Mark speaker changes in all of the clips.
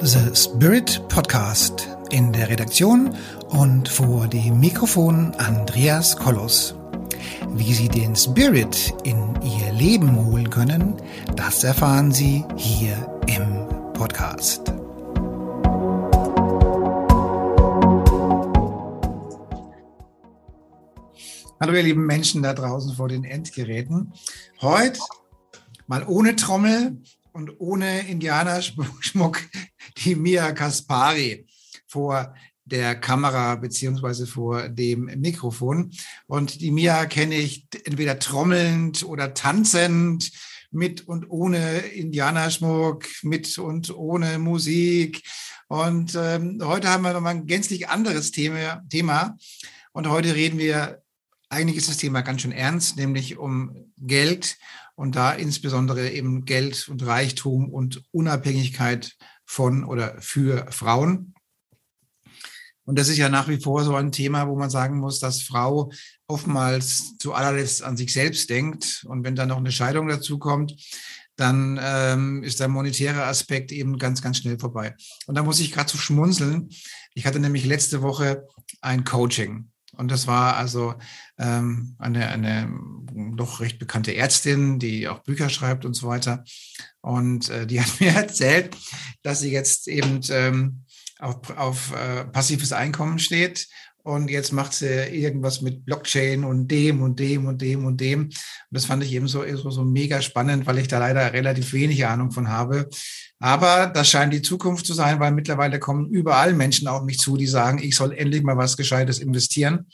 Speaker 1: The Spirit Podcast in der Redaktion und vor dem Mikrofon Andreas Kollos. Wie Sie den Spirit in Ihr Leben holen können, das erfahren Sie hier im Podcast. Hallo ihr lieben Menschen da draußen vor den Endgeräten. Heute mal ohne Trommel und ohne Indianerschmuck die Mia Kaspari vor der Kamera beziehungsweise vor dem Mikrofon. Und die Mia kenne ich entweder trommelnd oder tanzend, mit und ohne Indianerschmuck, mit und ohne Musik. Und ähm, heute haben wir nochmal ein gänzlich anderes Thema, Thema. Und heute reden wir, eigentlich ist das Thema ganz schön ernst, nämlich um Geld und da insbesondere eben Geld und Reichtum und Unabhängigkeit von oder für Frauen. Und das ist ja nach wie vor so ein Thema, wo man sagen muss, dass Frau oftmals zu allerletzt an sich selbst denkt. Und wenn dann noch eine Scheidung dazu kommt, dann ähm, ist der monetäre Aspekt eben ganz, ganz schnell vorbei. Und da muss ich gerade zu so schmunzeln. Ich hatte nämlich letzte Woche ein Coaching. Und das war also ähm, eine, eine doch recht bekannte Ärztin, die auch Bücher schreibt und so weiter. Und äh, die hat mir erzählt, dass sie jetzt eben ähm, auf, auf äh, passives Einkommen steht. Und jetzt macht sie irgendwas mit Blockchain und dem und dem und dem und dem. Und das fand ich eben so, so, so mega spannend, weil ich da leider relativ wenig Ahnung von habe. Aber das scheint die Zukunft zu sein, weil mittlerweile kommen überall Menschen auf mich zu, die sagen, ich soll endlich mal was Gescheites investieren.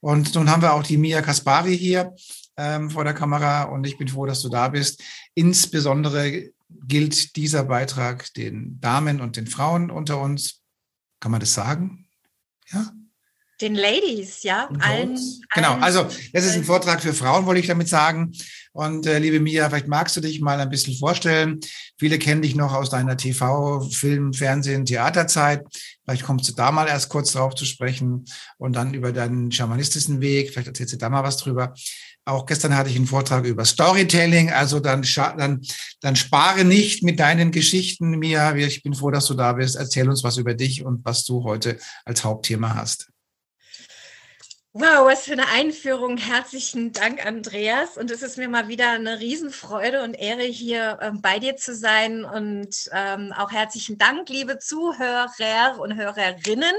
Speaker 1: Und nun haben wir auch die Mia Kaspari hier ähm, vor der Kamera und ich bin froh, dass du da bist. Insbesondere gilt dieser Beitrag den Damen und den Frauen unter uns. Kann man das sagen?
Speaker 2: Ja? Den Ladies, ja. Allen,
Speaker 1: genau, allen also das ist ein Vortrag für Frauen, wollte ich damit sagen. Und äh, liebe Mia, vielleicht magst du dich mal ein bisschen vorstellen. Viele kennen dich noch aus deiner TV, Film, Fernsehen, Theaterzeit. Vielleicht kommst du da mal erst kurz drauf zu sprechen und dann über deinen schamanistischen Weg. Vielleicht erzählst du da mal was drüber. Auch gestern hatte ich einen Vortrag über Storytelling. Also dann, dann, dann spare nicht mit deinen Geschichten, Mia. Ich bin froh, dass du da bist. Erzähl uns was über dich und was du heute als Hauptthema hast.
Speaker 2: Wow, was für eine Einführung. Herzlichen Dank, Andreas. Und es ist mir mal wieder eine Riesenfreude und Ehre, hier ähm, bei dir zu sein. Und ähm, auch herzlichen Dank, liebe Zuhörer und Hörerinnen.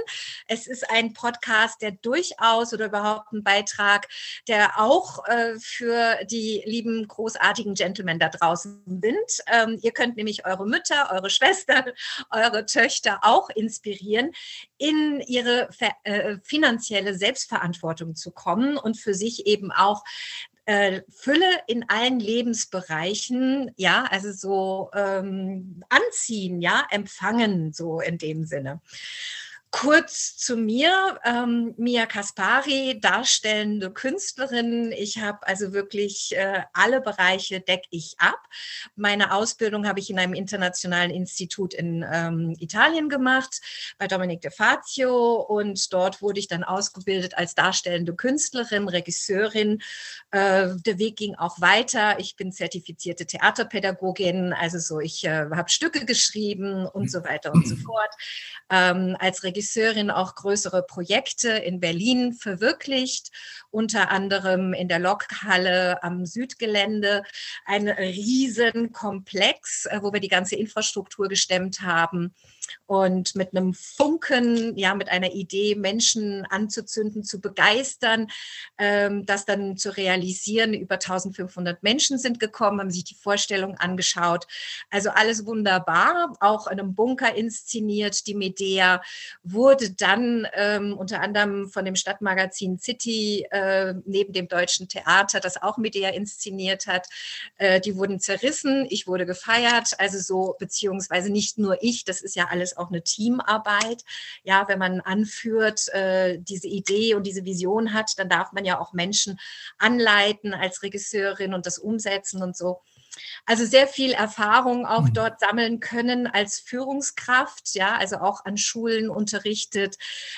Speaker 2: Es ist ein Podcast, der durchaus oder überhaupt ein Beitrag, der auch äh, für die lieben, großartigen Gentlemen da draußen sind. Ähm, ihr könnt nämlich eure Mütter, eure Schwestern, eure Töchter auch inspirieren, in ihre äh, finanzielle Selbstverantwortung zu kommen und für sich eben auch äh, Fülle in allen Lebensbereichen, ja, also so ähm, anziehen, ja, empfangen, so in dem Sinne. Kurz zu mir, ähm, Mia Kaspari, darstellende Künstlerin. Ich habe also wirklich äh, alle Bereiche decke ich ab. Meine Ausbildung habe ich in einem internationalen Institut in ähm, Italien gemacht, bei Dominic De Fazio. Und dort wurde ich dann ausgebildet als darstellende Künstlerin, Regisseurin. Äh, der Weg ging auch weiter. Ich bin zertifizierte Theaterpädagogin, also so, ich äh, habe Stücke geschrieben und so weiter und so fort. Ähm, als Regisseurin Regisseurin auch größere Projekte in Berlin verwirklicht, unter anderem in der Lokhalle am Südgelände, ein Riesenkomplex, äh, wo wir die ganze Infrastruktur gestemmt haben und mit einem Funken, ja, mit einer Idee, Menschen anzuzünden, zu begeistern, ähm, das dann zu realisieren. Über 1500 Menschen sind gekommen, haben sich die Vorstellung angeschaut. Also alles wunderbar, auch in einem Bunker inszeniert. Die Medea wurde dann ähm, unter anderem von dem Stadtmagazin City äh, neben dem Deutschen Theater, das auch Medea inszeniert hat, äh, die wurden zerrissen. Ich wurde gefeiert, also so, beziehungsweise nicht nur ich, das ist ja alles auch eine Teamarbeit. Ja, wenn man anführt, äh, diese Idee und diese Vision hat, dann darf man ja auch Menschen anleiten als Regisseurin und das umsetzen und so. Also sehr viel Erfahrung auch mhm. dort sammeln können als Führungskraft, ja, also auch an Schulen unterrichtet,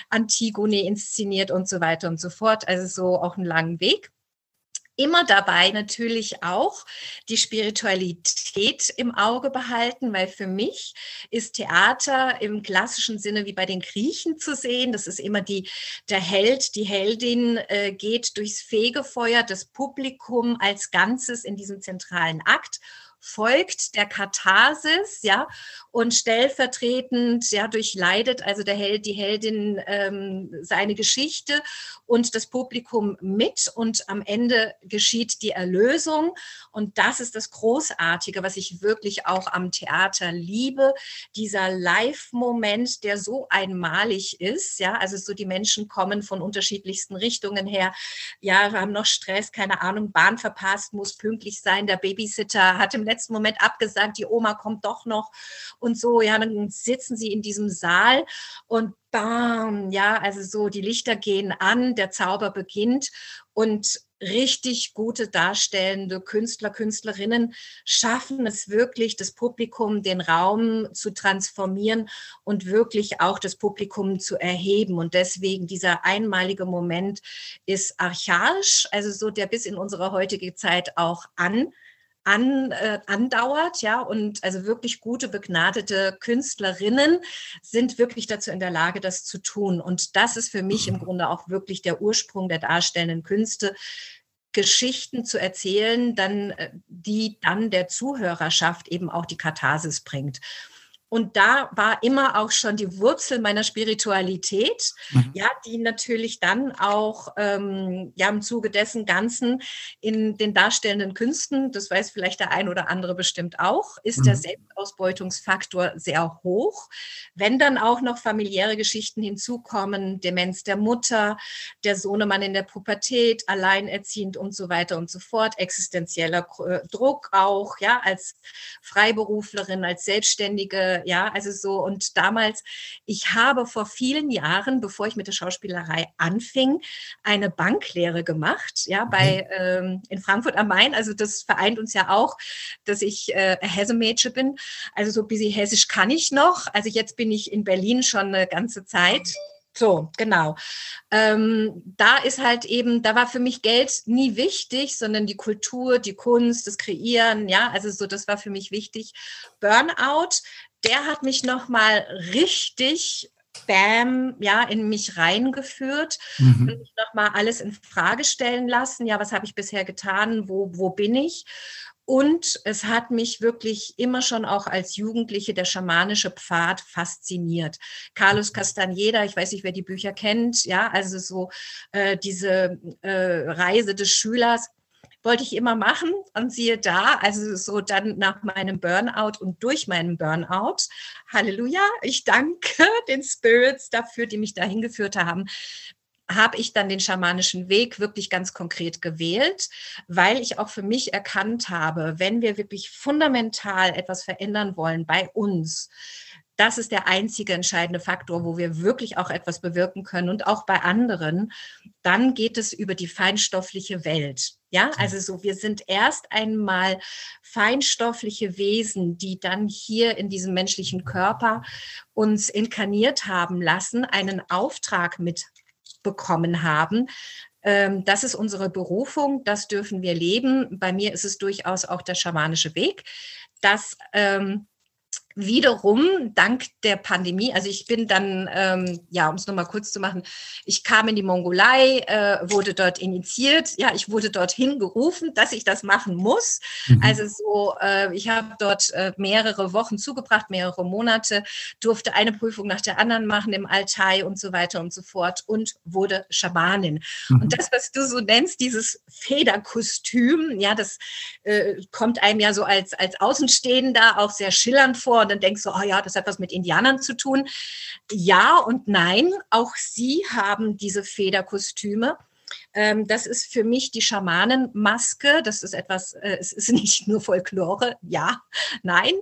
Speaker 2: Antigone inszeniert und so weiter und so fort. Also so auch einen langen Weg. Immer dabei natürlich auch die Spiritualität im Auge behalten, weil für mich ist Theater im klassischen Sinne wie bei den Griechen zu sehen. Das ist immer die, der Held, die Heldin äh, geht durchs Fegefeuer, das Publikum als Ganzes in diesem zentralen Akt folgt der Katharsis, ja, und stellvertretend, ja, durchleidet also der Held, die Heldin ähm, seine Geschichte und das Publikum mit und am Ende geschieht die Erlösung. Und das ist das Großartige, was ich wirklich auch am Theater liebe, dieser Live-Moment, der so einmalig ist, ja, also so die Menschen kommen von unterschiedlichsten Richtungen her, ja, wir haben noch Stress, keine Ahnung, Bahn verpasst, muss pünktlich sein, der Babysitter hat im letzten Moment abgesagt, die Oma kommt doch noch und so. Ja, dann sitzen sie in diesem Saal und bam, ja, also so, die Lichter gehen an, der Zauber beginnt und richtig gute darstellende Künstler, Künstlerinnen schaffen es wirklich, das Publikum, den Raum zu transformieren und wirklich auch das Publikum zu erheben. Und deswegen dieser einmalige Moment ist archaisch, also so der bis in unsere heutige Zeit auch an an, äh, andauert, ja, und also wirklich gute, begnadete Künstlerinnen sind wirklich dazu in der Lage, das zu tun. Und das ist für mich im Grunde auch wirklich der Ursprung der darstellenden Künste, Geschichten zu erzählen, dann, äh, die dann der Zuhörerschaft eben auch die Katharsis bringt. Und da war immer auch schon die Wurzel meiner Spiritualität, mhm. ja, die natürlich dann auch ähm, ja im Zuge dessen Ganzen in den darstellenden Künsten, das weiß vielleicht der ein oder andere bestimmt auch, ist mhm. der Selbstausbeutungsfaktor sehr hoch. Wenn dann auch noch familiäre Geschichten hinzukommen, Demenz der Mutter, der Sohnemann in der Pubertät, alleinerziehend und so weiter und so fort, existenzieller Druck auch, ja, als Freiberuflerin, als Selbstständige ja, also so und damals, ich habe vor vielen Jahren, bevor ich mit der Schauspielerei anfing, eine Banklehre gemacht, ja, bei mhm. ähm, in Frankfurt am Main. Also das vereint uns ja auch, dass ich äh, Hesse-Mädchen bin. Also so ein bisschen Hessisch kann ich noch. Also jetzt bin ich in Berlin schon eine ganze Zeit. So, genau. Ähm, da ist halt eben, da war für mich Geld nie wichtig, sondern die Kultur, die Kunst, das Kreieren, ja, also so, das war für mich wichtig. Burnout, der hat mich nochmal richtig Bam, ja, in mich reingeführt mhm. und mich nochmal alles in Frage stellen lassen. Ja, was habe ich bisher getan? Wo, wo bin ich? Und es hat mich wirklich immer schon auch als Jugendliche der schamanische Pfad fasziniert. Carlos Castaneda, ich weiß nicht, wer die Bücher kennt, ja, also so äh, diese äh, Reise des Schülers wollte ich immer machen und siehe da, also so dann nach meinem Burnout und durch meinen Burnout, Halleluja, ich danke den Spirits dafür, die mich dahin geführt haben, habe ich dann den schamanischen Weg wirklich ganz konkret gewählt, weil ich auch für mich erkannt habe, wenn wir wirklich fundamental etwas verändern wollen bei uns, das ist der einzige entscheidende Faktor, wo wir wirklich auch etwas bewirken können und auch bei anderen. Dann geht es über die feinstoffliche Welt. Ja, also so, wir sind erst einmal feinstoffliche Wesen, die dann hier in diesem menschlichen Körper uns inkarniert haben lassen, einen Auftrag mitbekommen haben, ähm, das ist unsere Berufung, das dürfen wir leben. Bei mir ist es durchaus auch der schamanische Weg, dass ähm, wiederum dank der Pandemie, also ich bin dann, ähm, ja, um es nochmal kurz zu machen, ich kam in die Mongolei, äh, wurde dort initiiert, ja, ich wurde dorthin gerufen, dass ich das machen muss. Mhm. Also so, äh, ich habe dort äh, mehrere Wochen zugebracht, mehrere Monate, durfte eine Prüfung nach der anderen machen im Altai und so weiter und so fort und wurde Schamanin. Mhm. Und das, was du so nennst, dieses Federkostüm, ja, das äh, kommt einem ja so als, als Außenstehender auch sehr schillernd vor und dann denkst du, oh ja, das hat was mit Indianern zu tun. Ja und nein, auch sie haben diese Federkostüme. Ähm, das ist für mich die Schamanenmaske. Das ist etwas, äh, es ist nicht nur Folklore, ja, nein.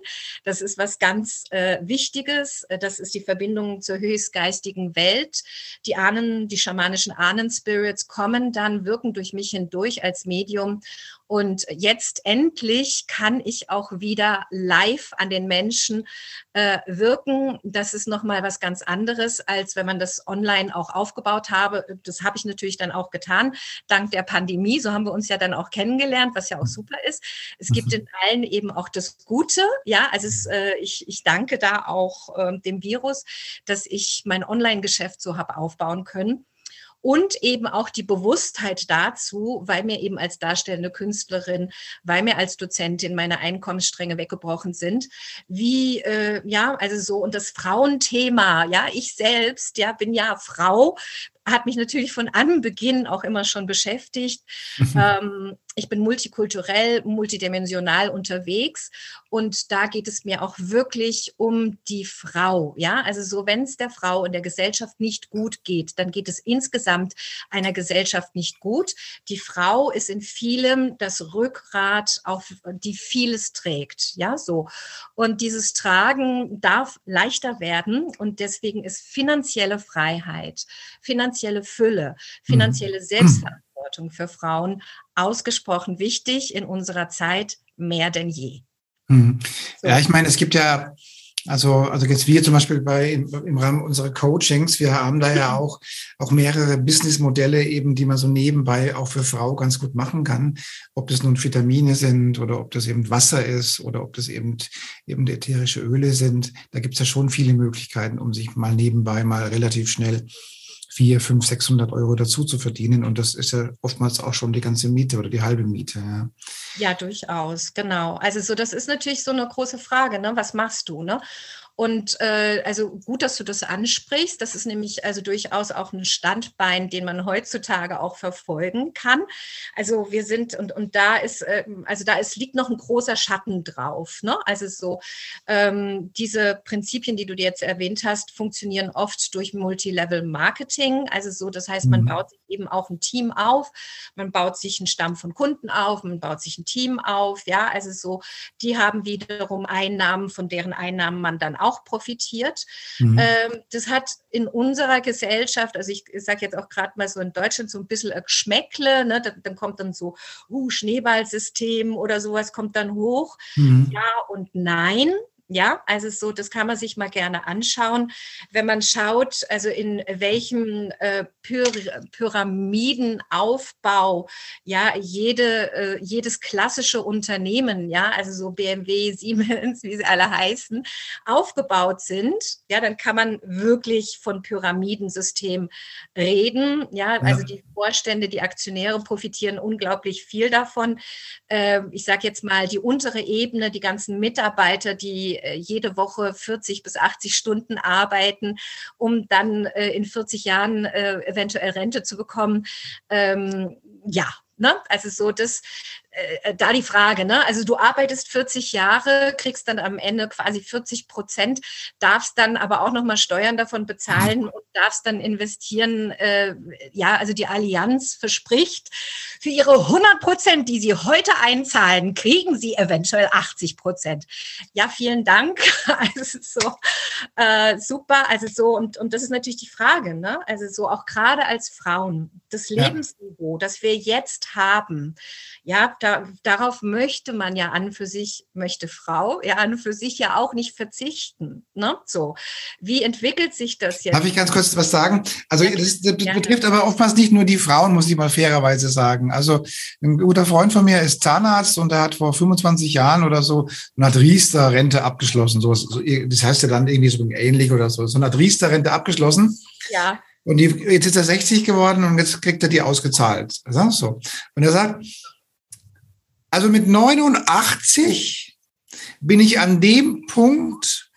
Speaker 2: Das ist was ganz äh, Wichtiges. Äh, das ist die Verbindung zur höchstgeistigen Welt. Die Ahnen, die schamanischen Ahnenspirits kommen dann, wirken durch mich hindurch als Medium und jetzt endlich kann ich auch wieder live an den Menschen äh, wirken. Das ist nochmal was ganz anderes, als wenn man das online auch aufgebaut habe. Das habe ich natürlich dann auch getan dank der Pandemie. So haben wir uns ja dann auch kennengelernt, was ja auch super ist. Es gibt mhm. in allen eben auch das Gute. Ja, also es, äh, ich, ich danke da auch äh, dem Virus, dass ich mein Online-Geschäft so habe aufbauen können und eben auch die Bewusstheit dazu, weil mir eben als darstellende Künstlerin, weil mir als Dozentin meine Einkommensstränge weggebrochen sind, wie äh, ja, also so und das Frauenthema, ja, ich selbst, ja, bin ja Frau, hat mich natürlich von Anbeginn auch immer schon beschäftigt. ähm, ich bin multikulturell, multidimensional unterwegs und da geht es mir auch wirklich um die Frau. Ja, also so, wenn es der Frau in der Gesellschaft nicht gut geht, dann geht es insgesamt einer Gesellschaft nicht gut. Die Frau ist in vielem das Rückgrat, auf die vieles trägt. Ja, so. Und dieses Tragen darf leichter werden und deswegen ist finanzielle Freiheit, finanzielle Fülle, mhm. finanzielle Selbstverantwortung für Frauen ausgesprochen wichtig in unserer Zeit mehr denn je.
Speaker 1: Mhm. Ja, ich meine, es gibt ja, also, also jetzt wir zum Beispiel bei im, im Rahmen unserer Coachings, wir haben da ja auch, auch mehrere Businessmodelle eben, die man so nebenbei auch für Frau ganz gut machen kann. Ob das nun Vitamine sind oder ob das eben Wasser ist oder ob das eben, eben ätherische Öle sind. Da gibt es ja schon viele Möglichkeiten, um sich mal nebenbei mal relativ schnell vier, fünf, 600 Euro dazu zu verdienen. Und das ist ja oftmals auch schon die ganze Miete oder die halbe Miete.
Speaker 2: Ja, ja durchaus, genau. Also so, das ist natürlich so eine große Frage, ne? Was machst du? Ne? Und äh, also gut, dass du das ansprichst. Das ist nämlich also durchaus auch ein Standbein, den man heutzutage auch verfolgen kann. Also wir sind und und da ist äh, also da ist liegt noch ein großer Schatten drauf. Ne? Also so ähm, diese Prinzipien, die du dir jetzt erwähnt hast, funktionieren oft durch Multilevel Marketing. Also so, das heißt, man mhm. baut sich eben auch ein Team auf, man baut sich einen Stamm von Kunden auf, man baut sich ein Team auf. Ja, also so, die haben wiederum Einnahmen, von deren Einnahmen man dann auch profitiert. Mhm. Ähm, das hat in unserer Gesellschaft, also ich, ich sage jetzt auch gerade mal so in Deutschland so ein bisschen ein Geschmäckle, ne? dann, dann kommt dann so uh, Schneeballsystem oder sowas kommt dann hoch. Mhm. Ja und nein. Ja, also so, das kann man sich mal gerne anschauen. Wenn man schaut, also in welchem äh, Pyr Pyramidenaufbau, ja, jede, äh, jedes klassische Unternehmen, ja, also so BMW, Siemens, wie sie alle heißen, aufgebaut sind, ja, dann kann man wirklich von Pyramidensystem reden. Ja, also ja. die Vorstände, die Aktionäre profitieren unglaublich viel davon. Äh, ich sage jetzt mal, die untere Ebene, die ganzen Mitarbeiter, die äh, jede Woche 40 bis 80 Stunden arbeiten, um dann äh, in 40 Jahren eventuell Rente zu bekommen. Ähm, ja, Ne? Also so das, äh, da die Frage, ne? Also du arbeitest 40 Jahre, kriegst dann am Ende quasi 40 Prozent, darfst dann aber auch nochmal Steuern davon bezahlen und darfst dann investieren. Äh, ja, also die Allianz verspricht, für ihre 100 Prozent, die sie heute einzahlen, kriegen sie eventuell 80 Prozent. Ja, vielen Dank. Also so äh, super. Also so und und das ist natürlich die Frage, ne? Also so auch gerade als Frauen das Lebensniveau, ja. das wir jetzt haben, ja, da, darauf möchte man ja an für sich, möchte Frau ja an für sich ja auch nicht verzichten. Ne? So, wie entwickelt sich das jetzt?
Speaker 1: Darf ich ganz kurz was sagen? Also das, das betrifft aber oftmals nicht nur die Frauen, muss ich mal fairerweise sagen. Also ein guter Freund von mir ist Zahnarzt und er hat vor 25 Jahren oder so eine Riester-Rente abgeschlossen. So, das heißt ja dann irgendwie so ähnlich oder so. So eine Riester-Rente abgeschlossen.
Speaker 2: Ja.
Speaker 1: Und die, jetzt ist er 60 geworden und jetzt kriegt er die ausgezahlt. So. Und er sagt, also mit 89 bin ich an dem Punkt,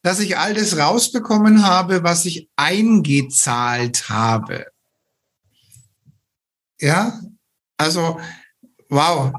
Speaker 1: dass ich all das rausbekommen habe, was ich eingezahlt habe. Ja, also wow.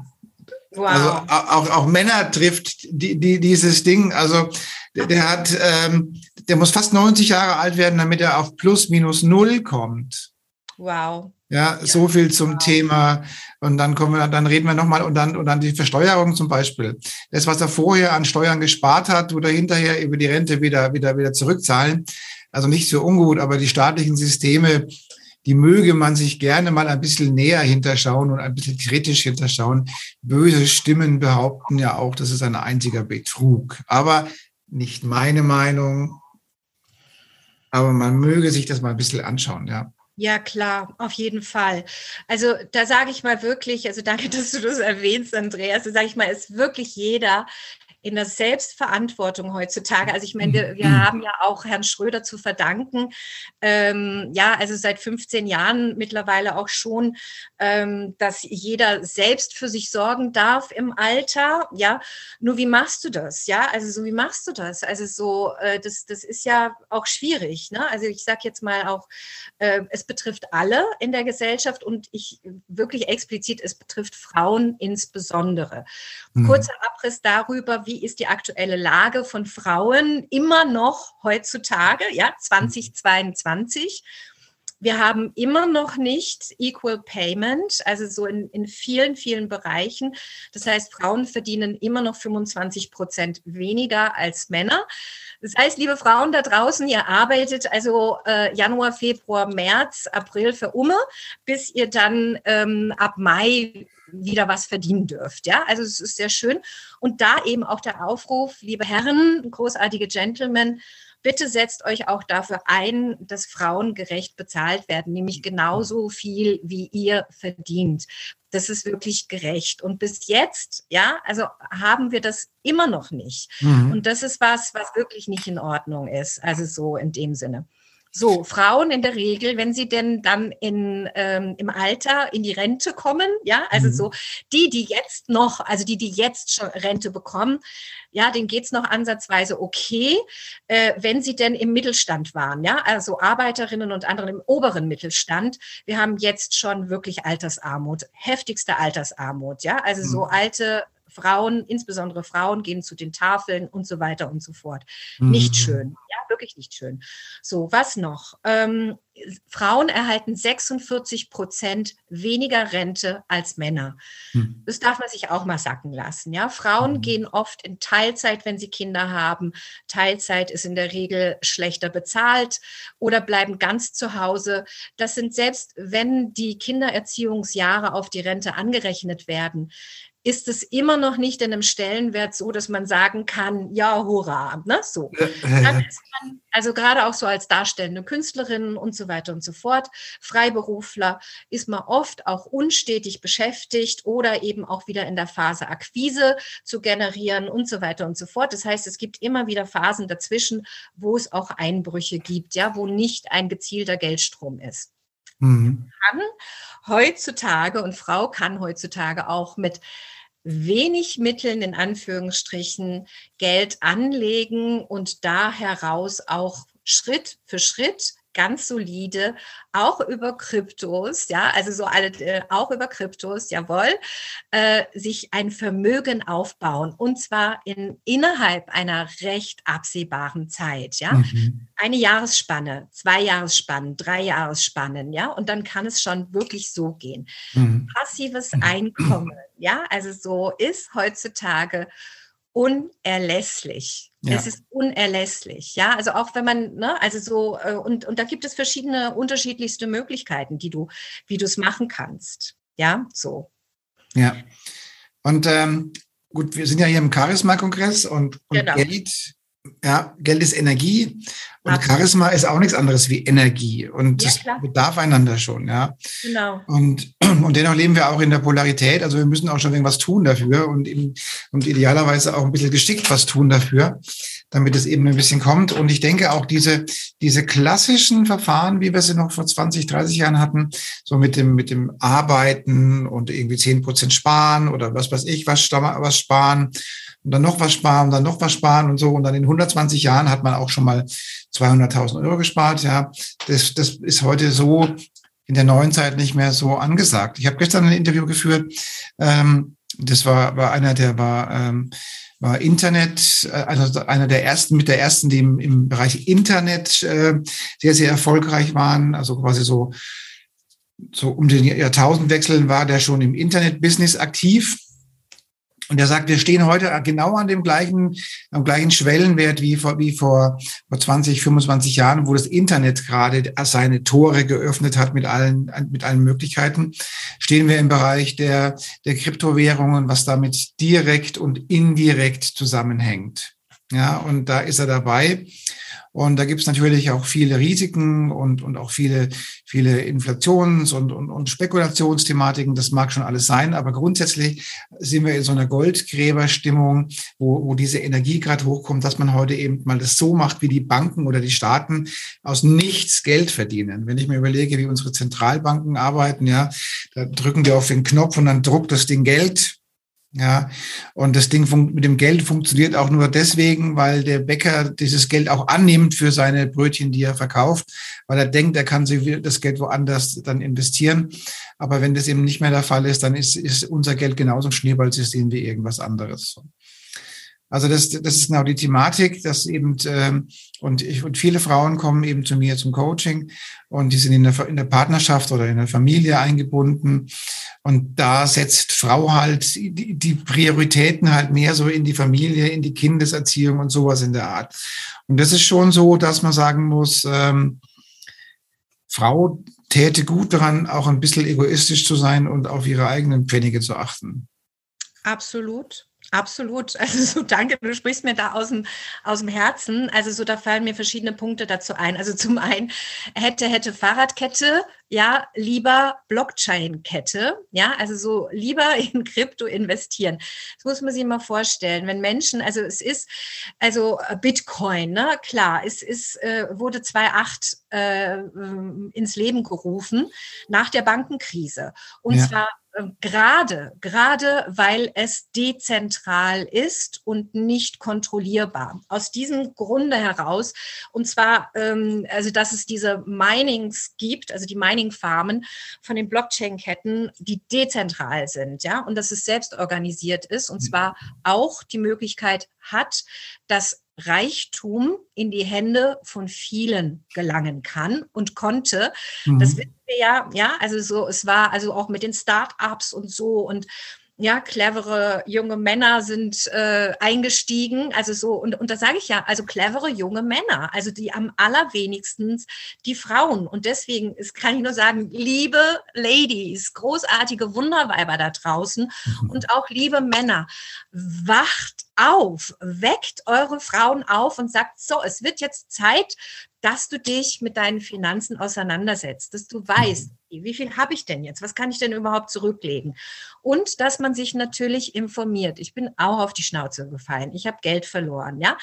Speaker 1: wow. Also auch, auch Männer trifft die, die, dieses Ding. Also der, der hat, ähm, der muss fast 90 Jahre alt werden, damit er auf plus minus null kommt.
Speaker 2: Wow.
Speaker 1: Ja, so viel zum wow. Thema. Und dann kommen wir, dann reden wir nochmal und dann, und dann die Versteuerung zum Beispiel. Das, was er vorher an Steuern gespart hat, oder hinterher über die Rente wieder, wieder, wieder zurückzahlen. Also nicht so ungut, aber die staatlichen Systeme, die möge man sich gerne mal ein bisschen näher hinterschauen und ein bisschen kritisch hinterschauen. Böse Stimmen behaupten ja auch, das ist ein einziger Betrug. Aber nicht meine Meinung. Aber man möge sich das mal ein bisschen anschauen, ja.
Speaker 2: Ja, klar, auf jeden Fall. Also da sage ich mal wirklich, also danke, dass du das erwähnst, Andreas, da sage ich mal, ist wirklich jeder in der Selbstverantwortung heutzutage. Also ich meine, wir, wir mhm. haben ja auch Herrn Schröder zu verdanken, ähm, ja, also seit 15 Jahren mittlerweile auch schon, ähm, dass jeder selbst für sich sorgen darf im Alter, ja. Nur wie machst du das, ja? Also so wie machst du das? Also so, äh, das, das ist ja auch schwierig, ne? Also ich sage jetzt mal auch, äh, es betrifft alle in der Gesellschaft und ich wirklich explizit, es betrifft Frauen insbesondere. Mhm. Kurzer Abriss darüber, wie ist die aktuelle Lage von Frauen immer noch heutzutage, ja, 2022. Wir haben immer noch nicht Equal Payment, also so in, in vielen, vielen Bereichen. Das heißt, Frauen verdienen immer noch 25 Prozent weniger als Männer. Das heißt, liebe Frauen da draußen, ihr arbeitet also äh, Januar, Februar, März, April für Umme, bis ihr dann ähm, ab Mai wieder was verdienen dürft. Ja, also es ist sehr schön. Und da eben auch der Aufruf, liebe Herren, großartige Gentlemen, bitte setzt euch auch dafür ein, dass Frauen gerecht bezahlt werden, nämlich genauso viel, wie ihr verdient. Das ist wirklich gerecht. Und bis jetzt, ja, also haben wir das immer noch nicht. Mhm. Und das ist was, was wirklich nicht in Ordnung ist. Also so in dem Sinne. So, Frauen in der Regel, wenn sie denn dann in, ähm, im Alter in die Rente kommen, ja, also mhm. so die, die jetzt noch, also die, die jetzt schon Rente bekommen, ja, denen geht's noch ansatzweise okay, äh, wenn sie denn im Mittelstand waren, ja, also Arbeiterinnen und anderen im oberen Mittelstand. Wir haben jetzt schon wirklich Altersarmut, heftigste Altersarmut, ja, also mhm. so alte Frauen, insbesondere Frauen, gehen zu den Tafeln und so weiter und so fort. Mhm. Nicht schön, ja, wirklich nicht schön. So, was noch? Ähm, Frauen erhalten 46 Prozent weniger Rente als Männer. Mhm. Das darf man sich auch mal sacken lassen. Ja, Frauen mhm. gehen oft in Teilzeit, wenn sie Kinder haben. Teilzeit ist in der Regel schlechter bezahlt oder bleiben ganz zu Hause. Das sind selbst, wenn die Kindererziehungsjahre auf die Rente angerechnet werden, ist es immer noch nicht in einem Stellenwert so, dass man sagen kann, ja, hurra, ne? so. Man, also gerade auch so als darstellende Künstlerin und so weiter und so fort, Freiberufler, ist man oft auch unstetig beschäftigt oder eben auch wieder in der Phase Akquise zu generieren und so weiter und so fort. Das heißt, es gibt immer wieder Phasen dazwischen, wo es auch Einbrüche gibt, ja, wo nicht ein gezielter Geldstrom ist. Mhm. Kann heutzutage und Frau kann heutzutage auch mit wenig Mitteln in Anführungsstrichen Geld anlegen und da heraus auch Schritt für Schritt ganz solide, auch über Kryptos, ja, also so alle, äh, auch über Kryptos, jawohl, äh, sich ein Vermögen aufbauen und zwar in innerhalb einer recht absehbaren Zeit, ja. Mhm. Eine Jahresspanne, zwei Jahresspannen, drei Jahresspannen, ja, und dann kann es schon wirklich so gehen. Mhm. Passives Einkommen, ja, also so ist heutzutage unerlässlich. Ja. Es ist unerlässlich, ja. Also auch wenn man, ne, also so, äh, und, und da gibt es verschiedene unterschiedlichste Möglichkeiten, die du, wie du es machen kannst. Ja, so.
Speaker 1: Ja. Und ähm, gut, wir sind ja hier im Charisma-Kongress und, und genau. Geld ja, Geld ist Energie und Absolut. Charisma ist auch nichts anderes wie Energie und ja, das bedarf einander schon, ja. Genau. Und, und dennoch leben wir auch in der Polarität, also wir müssen auch schon irgendwas tun dafür und, im, und idealerweise auch ein bisschen geschickt was tun dafür, damit es eben ein bisschen kommt. Und ich denke auch diese, diese klassischen Verfahren, wie wir sie noch vor 20, 30 Jahren hatten, so mit dem, mit dem Arbeiten und irgendwie zehn Prozent sparen oder was weiß ich, was, was sparen und dann noch was sparen, dann noch was sparen und so. Und dann in 120 Jahren hat man auch schon mal 200.000 Euro gespart. Ja, das, das ist heute so in der neuen Zeit nicht mehr so angesagt. Ich habe gestern ein Interview geführt. Ähm, das war, war einer, der war, ähm, war Internet, äh, also einer der ersten, mit der ersten, die im, im Bereich Internet äh, sehr, sehr erfolgreich waren. Also quasi so, so um den Jahrtausendwechsel war der schon im Internet-Business aktiv und er sagt, wir stehen heute genau an dem gleichen, am gleichen Schwellenwert wie vor, wie vor, vor 20, 25 Jahren, wo das Internet gerade seine Tore geöffnet hat mit allen, mit allen Möglichkeiten. Stehen wir im Bereich der, der Kryptowährungen, was damit direkt und indirekt zusammenhängt. Ja, und da ist er dabei. Und da gibt es natürlich auch viele Risiken und, und auch viele, viele Inflations- und, und, und Spekulationsthematiken. Das mag schon alles sein, aber grundsätzlich sind wir in so einer Goldgräberstimmung, wo, wo diese Energie gerade hochkommt, dass man heute eben mal das so macht, wie die Banken oder die Staaten aus nichts Geld verdienen. Wenn ich mir überlege, wie unsere Zentralbanken arbeiten, ja, da drücken die auf den Knopf und dann druckt das Ding Geld ja, und das Ding mit dem Geld funktioniert auch nur deswegen, weil der Bäcker dieses Geld auch annimmt für seine Brötchen, die er verkauft, weil er denkt, er kann das Geld woanders dann investieren. Aber wenn das eben nicht mehr der Fall ist, dann ist, ist unser Geld genauso ein Schneeballsystem wie irgendwas anderes. Also das, das ist genau die Thematik, dass eben ähm, und ich und viele Frauen kommen eben zu mir zum Coaching und die sind in der, in der Partnerschaft oder in der Familie eingebunden und da setzt Frau halt die, die Prioritäten halt mehr so in die Familie, in die Kindeserziehung und sowas in der Art. Und das ist schon so, dass man sagen muss, ähm, Frau täte gut daran, auch ein bisschen egoistisch zu sein und auf ihre eigenen Pfennige zu achten.
Speaker 2: Absolut. Absolut. Also so danke, du sprichst mir da aus dem, aus dem Herzen. Also so, da fallen mir verschiedene Punkte dazu ein. Also zum einen hätte, hätte Fahrradkette, ja, lieber Blockchain-Kette, ja, also so lieber in Krypto investieren. Das muss man sich mal vorstellen. Wenn Menschen, also es ist, also Bitcoin, ne, klar, es ist, äh, wurde 2008 äh, ins Leben gerufen nach der Bankenkrise. Und ja. zwar ähm, gerade, gerade weil es dezentral ist und nicht kontrollierbar. Aus diesem Grunde heraus, und zwar, ähm, also dass es diese Minings gibt, also die Mining-Farmen von den Blockchain-Ketten, die dezentral sind, ja, und dass es selbst organisiert ist, und mhm. zwar auch die Möglichkeit hat, dass Reichtum in die Hände von vielen gelangen kann und konnte. Mhm. Das wissen wir ja, ja, also so, es war also auch mit den Start-ups und so und ja, clevere junge Männer sind äh, eingestiegen. Also so, und, und da sage ich ja, also clevere junge Männer, also die am allerwenigsten die Frauen. Und deswegen ist, kann ich nur sagen, liebe Ladies, großartige Wunderweiber da draußen mhm. und auch liebe Männer, wacht auf, weckt eure Frauen auf und sagt, so, es wird jetzt Zeit, dass du dich mit deinen Finanzen auseinandersetzt, dass du weißt, mhm. wie viel habe ich denn jetzt? Was kann ich denn überhaupt zurücklegen? Und dass man sich natürlich informiert. Ich bin auch auf die Schnauze gefallen. Ich habe Geld verloren, ja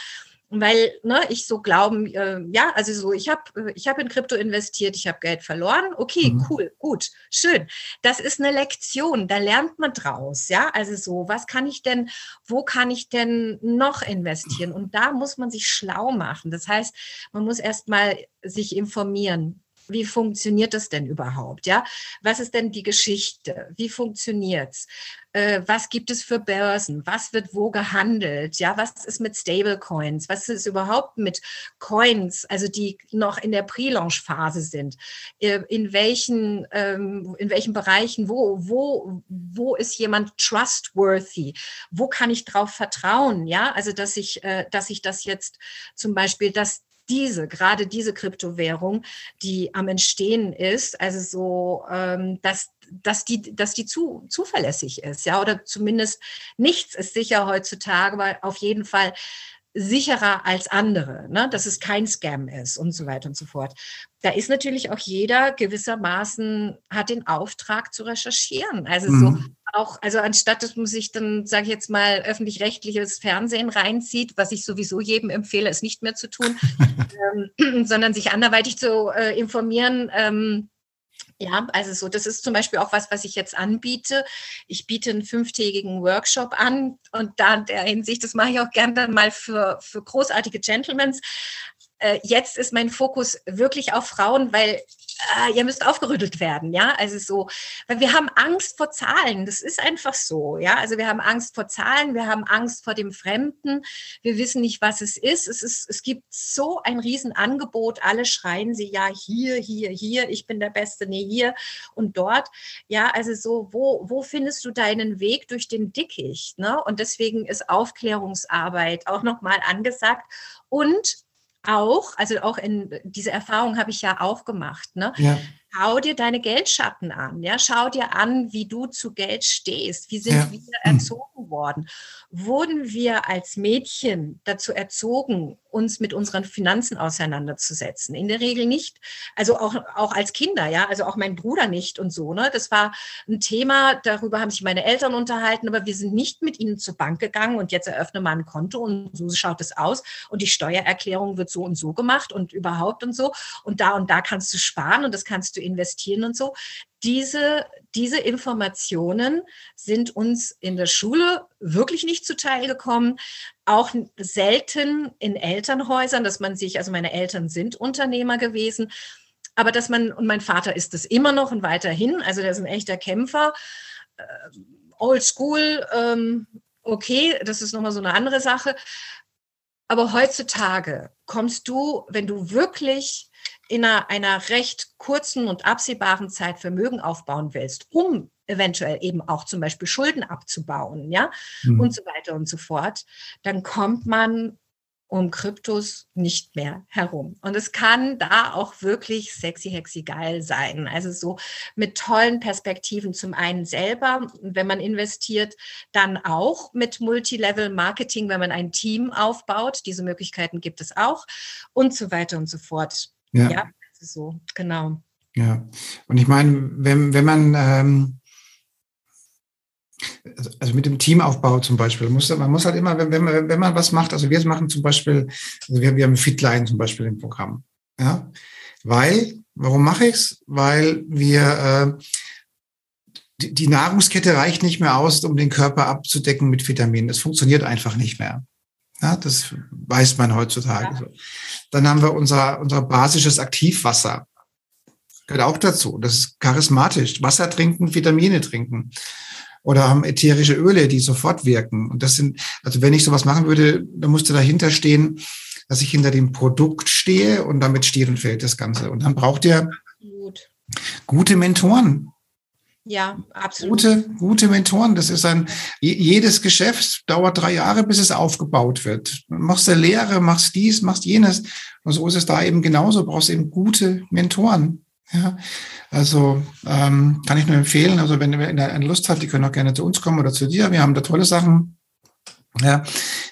Speaker 2: weil ne, ich so glauben, äh, ja, also so, ich habe äh, ich hab in Krypto investiert, ich habe Geld verloren. Okay, mhm. cool, gut, schön. Das ist eine Lektion, da lernt man draus, ja. Also so, was kann ich denn, wo kann ich denn noch investieren? Und da muss man sich schlau machen. Das heißt, man muss erstmal sich informieren wie funktioniert das denn überhaupt? Ja, was ist denn die Geschichte? Wie funktioniert's? Äh, was gibt es für Börsen? Was wird wo gehandelt? Ja, was ist mit Stablecoins? Was ist überhaupt mit Coins, also die noch in der Pre-Launch-Phase sind? Äh, in welchen, ähm, in welchen Bereichen, wo, wo, wo ist jemand trustworthy? Wo kann ich drauf vertrauen? Ja, also, dass ich, äh, dass ich das jetzt zum Beispiel, dass diese, gerade diese Kryptowährung, die am Entstehen ist, also so, ähm, dass, dass die, dass die zu, zuverlässig ist, ja, oder zumindest nichts ist sicher heutzutage, aber auf jeden Fall sicherer als andere, ne? dass es kein Scam ist und so weiter und so fort. Da ist natürlich auch jeder gewissermaßen hat den Auftrag zu recherchieren. Also mhm. so auch, also anstatt dass man sich dann, sage ich jetzt mal, öffentlich-rechtliches Fernsehen reinzieht, was ich sowieso jedem empfehle, es nicht mehr zu tun, ähm, sondern sich anderweitig zu äh, informieren. Ähm, ja, also so, das ist zum Beispiel auch was, was ich jetzt anbiete. Ich biete einen fünftägigen Workshop an und da in der Hinsicht, das mache ich auch gerne dann mal für, für großartige Gentlemen. Äh, jetzt ist mein Fokus wirklich auf Frauen, weil äh, ihr müsst aufgerüttelt werden, ja, also so, weil wir haben Angst vor Zahlen, das ist einfach so, ja, also wir haben Angst vor Zahlen, wir haben Angst vor dem Fremden, wir wissen nicht, was es ist, es ist, es gibt so ein Riesenangebot, alle schreien sie, ja, hier, hier, hier, ich bin der Beste, nee, hier und dort, ja, also so, wo, wo findest du deinen Weg? Durch den Dickicht, ne, und deswegen ist Aufklärungsarbeit auch nochmal angesagt. Und auch, also auch in diese Erfahrung habe ich ja auch gemacht, ne? Ja. Schau dir deine Geldschatten an, ja, schau dir an, wie du zu Geld stehst, wie sind ja. wir erzogen geworden. Wurden wir als Mädchen dazu erzogen, uns mit unseren Finanzen auseinanderzusetzen? In der Regel nicht. Also auch, auch als Kinder, ja, also auch mein Bruder nicht und so. Ne? Das war ein Thema, darüber haben sich meine Eltern unterhalten, aber wir sind nicht mit ihnen zur Bank gegangen und jetzt eröffne mal ein Konto und so schaut es aus und die Steuererklärung wird so und so gemacht und überhaupt und so und da und da kannst du sparen und das kannst du investieren und so diese, diese Informationen sind uns in der Schule wirklich nicht zuteil gekommen. Auch selten in Elternhäusern, dass man sich, also meine Eltern sind Unternehmer gewesen, aber dass man, und mein Vater ist es immer noch und weiterhin, also der ist ein echter Kämpfer, äh, old school, ähm, okay, das ist nochmal so eine andere Sache. Aber heutzutage kommst du, wenn du wirklich in einer, einer recht kurzen und absehbaren Zeit Vermögen aufbauen willst, um eventuell eben auch zum Beispiel Schulden abzubauen, ja, mhm. und so weiter und so fort, dann kommt man um Kryptos nicht mehr herum. Und es kann da auch wirklich sexy, hexy geil sein. Also so mit tollen Perspektiven zum einen selber, wenn man investiert, dann auch mit Multilevel Marketing, wenn man ein Team aufbaut. Diese Möglichkeiten gibt es auch und so weiter und so fort. Ja, ja so, genau.
Speaker 1: Ja, und ich meine, wenn, wenn man, ähm, also, also mit dem Teamaufbau zum Beispiel, muss, man muss halt immer, wenn, wenn, man, wenn man was macht, also wir machen zum Beispiel, also wir, wir haben Fitline zum Beispiel im Programm. Ja, weil, warum mache ich es? Weil wir, äh, die, die Nahrungskette reicht nicht mehr aus, um den Körper abzudecken mit Vitaminen. Das funktioniert einfach nicht mehr. Ja, das weiß man heutzutage ja. Dann haben wir unser, unser basisches Aktivwasser. Gehört auch dazu. Das ist charismatisch. Wasser trinken, Vitamine trinken. Oder haben ätherische Öle, die sofort wirken. Und das sind, also wenn ich sowas machen würde, dann musste dahinter stehen, dass ich hinter dem Produkt stehe und damit steht und fällt das Ganze. Und dann braucht ihr Gut. gute Mentoren.
Speaker 2: Ja, absolut.
Speaker 1: Gute, gute Mentoren. Das ist ein, jedes Geschäft dauert drei Jahre, bis es aufgebaut wird. Machst du Lehre, machst dies, machst jenes. Und so ist es da eben genauso. Brauchst eben gute Mentoren. Ja, also ähm, kann ich nur empfehlen. Also wenn ihr eine Lust habt, die können auch gerne zu uns kommen oder zu dir. Wir haben da tolle Sachen. Ja,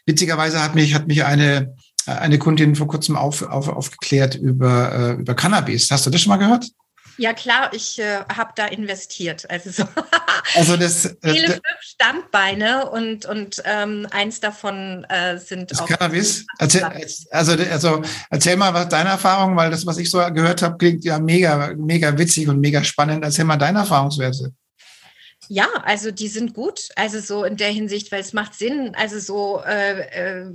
Speaker 1: witzigerweise hat mich hat mich eine eine Kundin vor kurzem auf, auf, aufgeklärt über äh, über Cannabis. Hast du das schon mal gehört?
Speaker 2: Ja klar, ich äh, habe da investiert. Also so
Speaker 1: also das, äh,
Speaker 2: viele fünf Standbeine und und ähm, eins davon äh, sind
Speaker 1: das auch Cannabis. Erzähl, also also erzähl mal was deine Erfahrung, weil das was ich so gehört habe klingt ja mega mega witzig und mega spannend. Erzähl mal deine Erfahrungswerte.
Speaker 2: Ja, also die sind gut. Also so in der Hinsicht, weil es macht Sinn. Also so, äh, äh,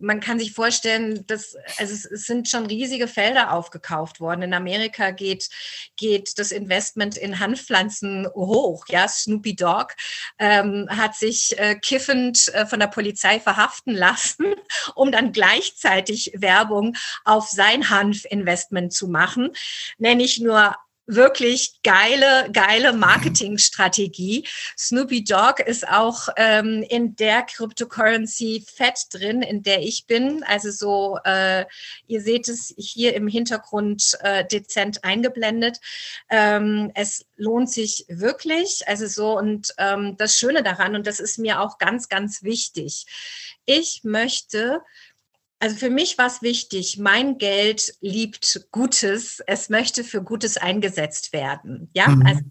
Speaker 2: man kann sich vorstellen, dass also es, es, sind schon riesige Felder aufgekauft worden. In Amerika geht geht das Investment in Hanfpflanzen hoch. Ja, Snoopy Dogg ähm, hat sich äh, kiffend äh, von der Polizei verhaften lassen, um dann gleichzeitig Werbung auf sein Hanfinvestment zu machen. Nenne ich nur wirklich geile, geile Marketingstrategie. Snoopy Dog ist auch ähm, in der Cryptocurrency Fett drin, in der ich bin. Also so, äh, ihr seht es hier im Hintergrund äh, dezent eingeblendet. Ähm, es lohnt sich wirklich. Also so, und ähm, das Schöne daran, und das ist mir auch ganz, ganz wichtig. Ich möchte also für mich war es wichtig, mein Geld liebt Gutes, es möchte für Gutes eingesetzt werden. Ja, mhm. also,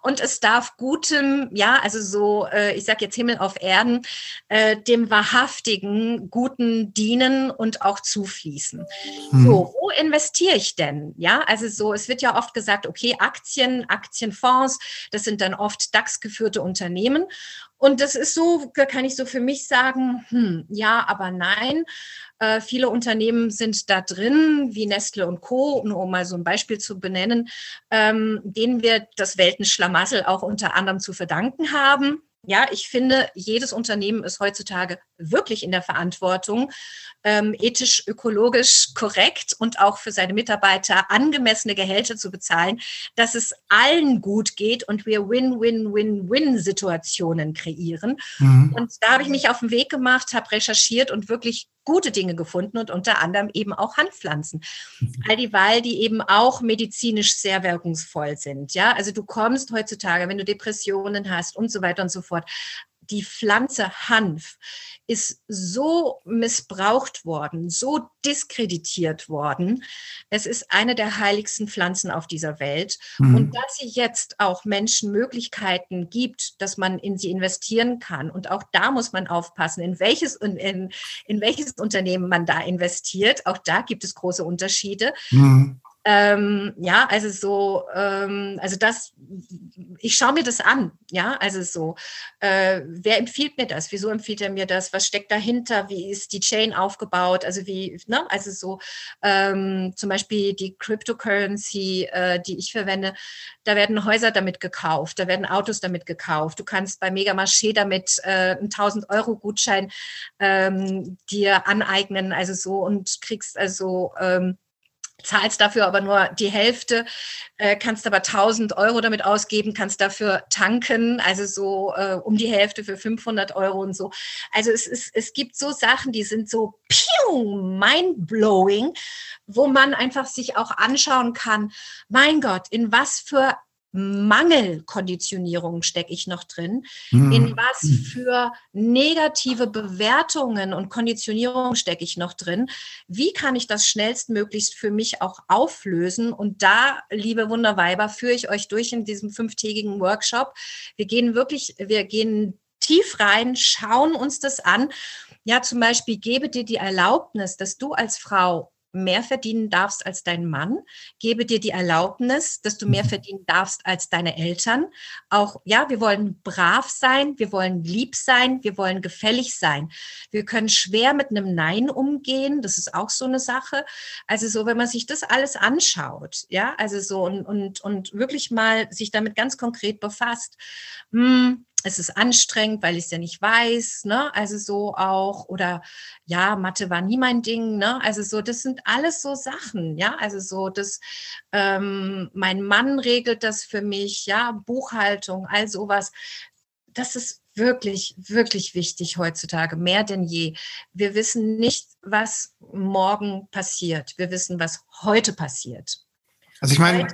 Speaker 2: und es darf gutem, ja, also so, äh, ich sage jetzt Himmel auf Erden, äh, dem wahrhaftigen Guten dienen und auch zufließen. Mhm. So, wo investiere ich denn? Ja, also so, es wird ja oft gesagt, okay, Aktien, Aktienfonds, das sind dann oft DAX-geführte Unternehmen. Und das ist so, kann ich so für mich sagen, hm, ja, aber nein. Äh, viele Unternehmen sind da drin, wie Nestle und Co., nur um mal so ein Beispiel zu benennen, ähm, denen wir das Weltenschlamassel auch unter anderem zu verdanken haben. Ja, ich finde, jedes Unternehmen ist heutzutage wirklich in der Verantwortung, ähm, ethisch, ökologisch korrekt und auch für seine Mitarbeiter angemessene Gehälter zu bezahlen, dass es allen gut geht und wir Win-Win-Win-Win-Situationen kreieren. Mhm. Und da habe ich mich auf den Weg gemacht, habe recherchiert und wirklich gute Dinge gefunden und unter anderem eben auch Handpflanzen. All die Wahl, die eben auch medizinisch sehr wirkungsvoll sind. Ja, also du kommst heutzutage, wenn du Depressionen hast und so weiter und so fort, die Pflanze Hanf ist so missbraucht worden, so diskreditiert worden. Es ist eine der heiligsten Pflanzen auf dieser Welt. Mhm. Und dass sie jetzt auch Menschen Möglichkeiten gibt, dass man in sie investieren kann. Und auch da muss man aufpassen, in welches, in, in welches Unternehmen man da investiert. Auch da gibt es große Unterschiede. Mhm. Ähm, ja, also so, ähm, also das, ich schaue mir das an, ja, also so, äh, wer empfiehlt mir das? Wieso empfiehlt er mir das? Was steckt dahinter? Wie ist die Chain aufgebaut? Also wie, ne, also so, ähm, zum Beispiel die Cryptocurrency, äh, die ich verwende, da werden Häuser damit gekauft, da werden Autos damit gekauft. Du kannst bei Megamarché damit äh, einen 1000 Euro Gutschein ähm, dir aneignen, also so und kriegst also ähm, zahlst dafür aber nur die Hälfte, äh, kannst aber 1000 Euro damit ausgeben, kannst dafür tanken, also so äh, um die Hälfte für 500 Euro und so. Also es, ist, es gibt so Sachen, die sind so mind-blowing, wo man einfach sich auch anschauen kann, mein Gott, in was für Mangelkonditionierung stecke ich noch drin? Mhm. In was für negative Bewertungen und Konditionierung stecke ich noch drin? Wie kann ich das schnellstmöglichst für mich auch auflösen? Und da, liebe Wunderweiber, führe ich euch durch in diesem fünftägigen Workshop. Wir gehen wirklich, wir gehen tief rein, schauen uns das an. Ja, zum Beispiel gebe dir die Erlaubnis, dass du als Frau mehr verdienen darfst als dein Mann, gebe dir die Erlaubnis, dass du mehr mhm. verdienen darfst als deine Eltern. Auch, ja, wir wollen brav sein, wir wollen lieb sein, wir wollen gefällig sein. Wir können schwer mit einem Nein umgehen, das ist auch so eine Sache. Also so, wenn man sich das alles anschaut, ja, also so und, und, und wirklich mal sich damit ganz konkret befasst, hm, es ist anstrengend, weil ich es ja nicht weiß, ne? Also so auch, oder ja, Mathe war nie mein Ding, ne? Also so, das sind alles so Sachen, ja. Also so, das, ähm, mein Mann regelt das für mich, ja, Buchhaltung, all sowas. Das ist wirklich, wirklich wichtig heutzutage, mehr denn je. Wir wissen nicht, was morgen passiert. Wir wissen, was heute passiert.
Speaker 1: Also ich meine,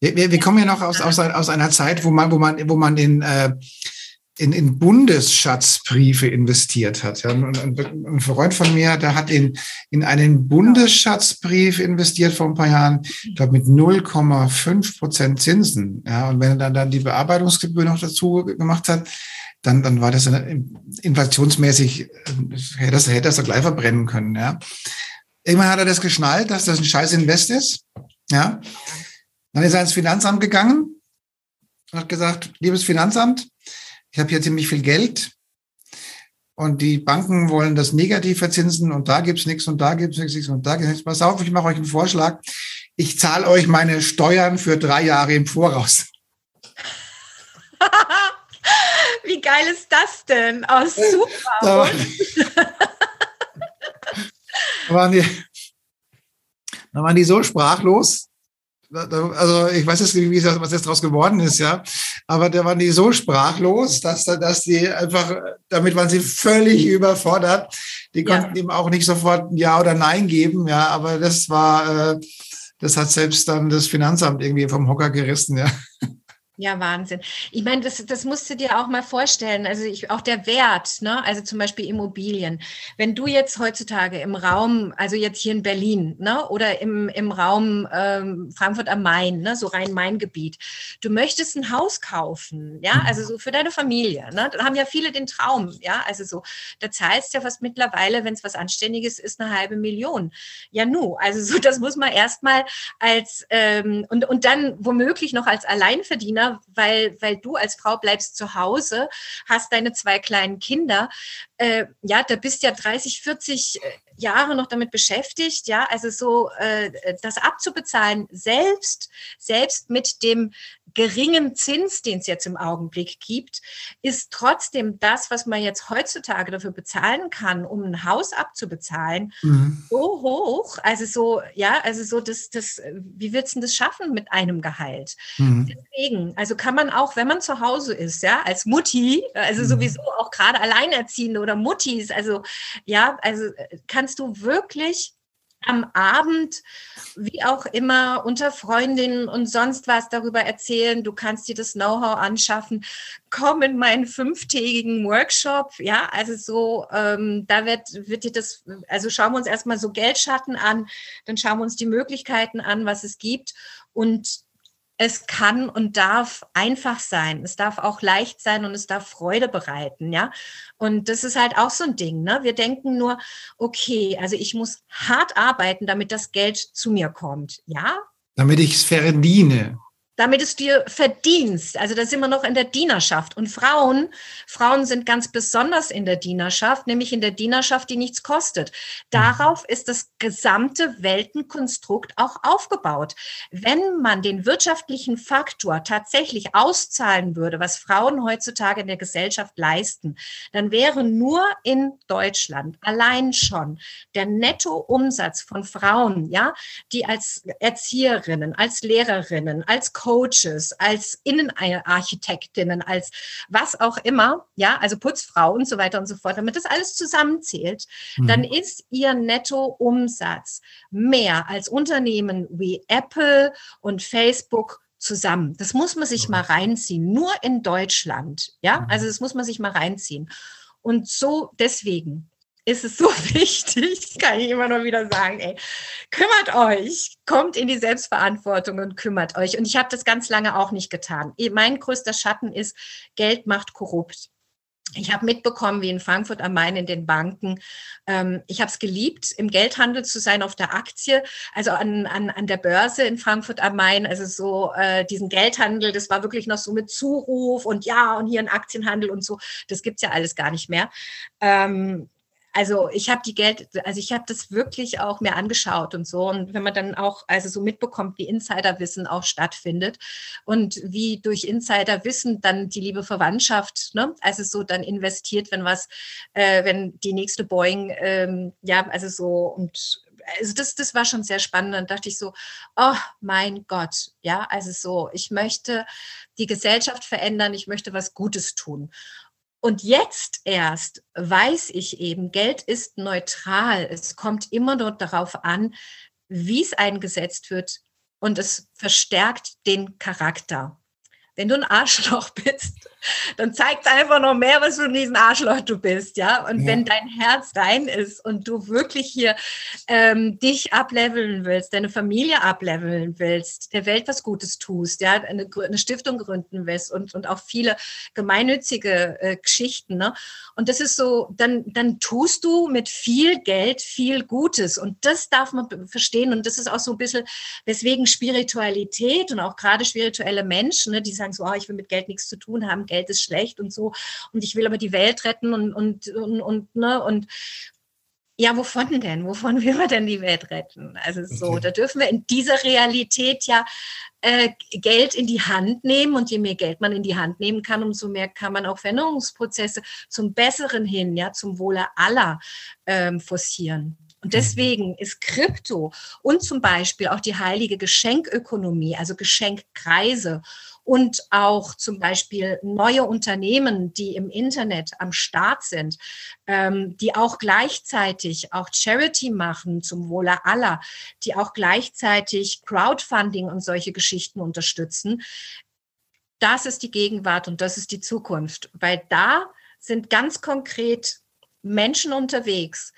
Speaker 1: wir, wir kommen ja noch aus, aus, aus einer Zeit, wo man, wo man, wo man den äh, in, in Bundesschatzbriefe investiert hat. Ja. Und ein Freund von mir, der hat in, in einen Bundesschatzbrief investiert vor ein paar Jahren, ich glaube mit 0,5 Prozent Zinsen. Ja. Und wenn er dann, dann die Bearbeitungsgebühr noch dazu gemacht hat, dann, dann war das inflationsmäßig, äh, hätte das, hätte das gleich verbrennen können. Ja. Irgendwann hat er das geschnallt, dass das ein scheiß Invest ist. Ja. Dann ist er ins Finanzamt gegangen und hat gesagt, liebes Finanzamt, ich habe hier ziemlich viel Geld und die Banken wollen das negativ verzinsen und da gibt's nichts und da gibt's nichts und da gibt's nichts. Pass auf, ich mache euch einen Vorschlag. Ich zahle euch meine Steuern für drei Jahre im Voraus.
Speaker 2: Wie geil ist das denn? Oh, super. Da,
Speaker 1: waren die, da waren die so sprachlos, also ich weiß jetzt nicht, wie was jetzt daraus geworden ist, ja. Aber da waren die so sprachlos, dass, dass die einfach, damit waren sie völlig überfordert. Die konnten ja. ihm auch nicht sofort ein Ja oder Nein geben, ja. Aber das war, äh, das hat selbst dann das Finanzamt irgendwie vom Hocker gerissen, ja.
Speaker 2: Ja, Wahnsinn. Ich meine, das, das musst du dir auch mal vorstellen. Also ich, auch der Wert, ne? also zum Beispiel Immobilien. Wenn du jetzt heutzutage im Raum, also jetzt hier in Berlin, ne? oder im, im Raum ähm, Frankfurt am Main, ne? so Rhein-Main-Gebiet, du möchtest ein Haus kaufen, ja, also so für deine Familie. Ne? Da haben ja viele den Traum, ja, also so, da zahlst du ja fast mittlerweile, wenn es was Anständiges ist, eine halbe Million. Ja, nu, also so, das muss man erstmal als, ähm, und, und dann womöglich noch als Alleinverdiener weil, weil du als Frau bleibst zu Hause, hast deine zwei kleinen Kinder. Äh, ja, da bist ja 30, 40 äh, Jahre noch damit beschäftigt, ja, also so äh, das abzubezahlen, selbst, selbst mit dem geringen Zins, den es jetzt im Augenblick gibt, ist trotzdem das, was man jetzt heutzutage dafür bezahlen kann, um ein Haus abzubezahlen, mhm. so hoch. Also so, ja, also so das, das, wie willst du das schaffen mit einem Gehalt? Mhm. Deswegen, also kann man auch, wenn man zu Hause ist, ja, als Mutti, also mhm. sowieso auch gerade Alleinerziehende oder Muttis, also ja, also äh, kannst du wirklich am Abend, wie auch immer, unter Freundinnen und sonst was darüber erzählen. Du kannst dir das Know-how anschaffen. Komm in meinen fünftägigen Workshop. Ja, also so, ähm, da wird, wird dir das, also schauen wir uns erstmal so Geldschatten an, dann schauen wir uns die Möglichkeiten an, was es gibt. Und es kann und darf einfach sein. Es darf auch leicht sein und es darf Freude bereiten, ja. Und das ist halt auch so ein Ding, ne? Wir denken nur, okay, also ich muss hart arbeiten, damit das Geld zu mir kommt, ja.
Speaker 1: Damit ich es verdiene
Speaker 2: damit es dir verdienst. Also da sind wir noch in der Dienerschaft. Und Frauen, Frauen sind ganz besonders in der Dienerschaft, nämlich in der Dienerschaft, die nichts kostet. Darauf ist das gesamte Weltenkonstrukt auch aufgebaut. Wenn man den wirtschaftlichen Faktor tatsächlich auszahlen würde, was Frauen heutzutage in der Gesellschaft leisten, dann wäre nur in Deutschland allein schon der Nettoumsatz von Frauen, ja, die als Erzieherinnen, als Lehrerinnen, als Coaches, als Innenarchitektinnen, als was auch immer, ja, also Putzfrau und so weiter und so fort, damit das alles zusammenzählt, mhm. dann ist ihr Nettoumsatz mehr als Unternehmen wie Apple und Facebook zusammen. Das muss man sich mal reinziehen, nur in Deutschland, ja, mhm. also das muss man sich mal reinziehen. Und so deswegen ist es so wichtig, kann ich immer nur wieder sagen, ey, kümmert euch, kommt in die Selbstverantwortung und kümmert euch. Und ich habe das ganz lange auch nicht getan. Mein größter Schatten ist, Geld macht korrupt. Ich habe mitbekommen, wie in Frankfurt am Main in den Banken. Ähm, ich habe es geliebt, im Geldhandel zu sein auf der Aktie, also an, an, an der Börse in Frankfurt am Main. Also so äh, diesen Geldhandel, das war wirklich noch so mit Zuruf und ja und hier ein Aktienhandel und so. Das gibt's ja alles gar nicht mehr. Ähm, also ich habe die Geld, also ich habe das wirklich auch mir angeschaut und so. Und wenn man dann auch also so mitbekommt, wie Insiderwissen auch stattfindet und wie durch Insiderwissen dann die liebe Verwandtschaft, ne, also so dann investiert, wenn was, äh, wenn die nächste Boeing, ähm, ja, also so und also das, das war schon sehr spannend. Dann dachte ich so, oh mein Gott, ja, also so, ich möchte die Gesellschaft verändern, ich möchte was Gutes tun. Und jetzt erst weiß ich eben, Geld ist neutral. Es kommt immer nur darauf an, wie es eingesetzt wird und es verstärkt den Charakter. Wenn du ein Arschloch bist, dann zeigt es einfach noch mehr, was für ein riesen Arschloch du bist, ja. Und ja. wenn dein Herz rein ist und du wirklich hier ähm, dich ableveln willst, deine Familie ableveln willst, der Welt was Gutes tust, ja, eine, eine Stiftung gründen willst und, und auch viele gemeinnützige äh, Geschichten, ne? Und das ist so, dann, dann tust du mit viel Geld viel Gutes. Und das darf man verstehen. Und das ist auch so ein bisschen, weswegen Spiritualität und auch gerade spirituelle Menschen, ne, die sagen so, oh, ich will mit Geld nichts zu tun haben, Geld ist schlecht und so. Und ich will aber die Welt retten und, und, und, und, ne, und ja, wovon denn? Wovon will man denn die Welt retten? Also so, okay. da dürfen wir in dieser Realität ja äh, Geld in die Hand nehmen und je mehr Geld man in die Hand nehmen kann, umso mehr kann man auch Veränderungsprozesse zum Besseren hin, ja, zum Wohle aller ähm, forcieren. Und deswegen ist Krypto und zum Beispiel auch die heilige Geschenkökonomie, also Geschenkkreise und auch zum Beispiel neue Unternehmen, die im Internet am Start sind, ähm, die auch gleichzeitig auch Charity machen zum Wohle aller, die auch gleichzeitig Crowdfunding und solche Geschichten unterstützen. Das ist die Gegenwart und das ist die Zukunft, weil da sind ganz konkret Menschen unterwegs,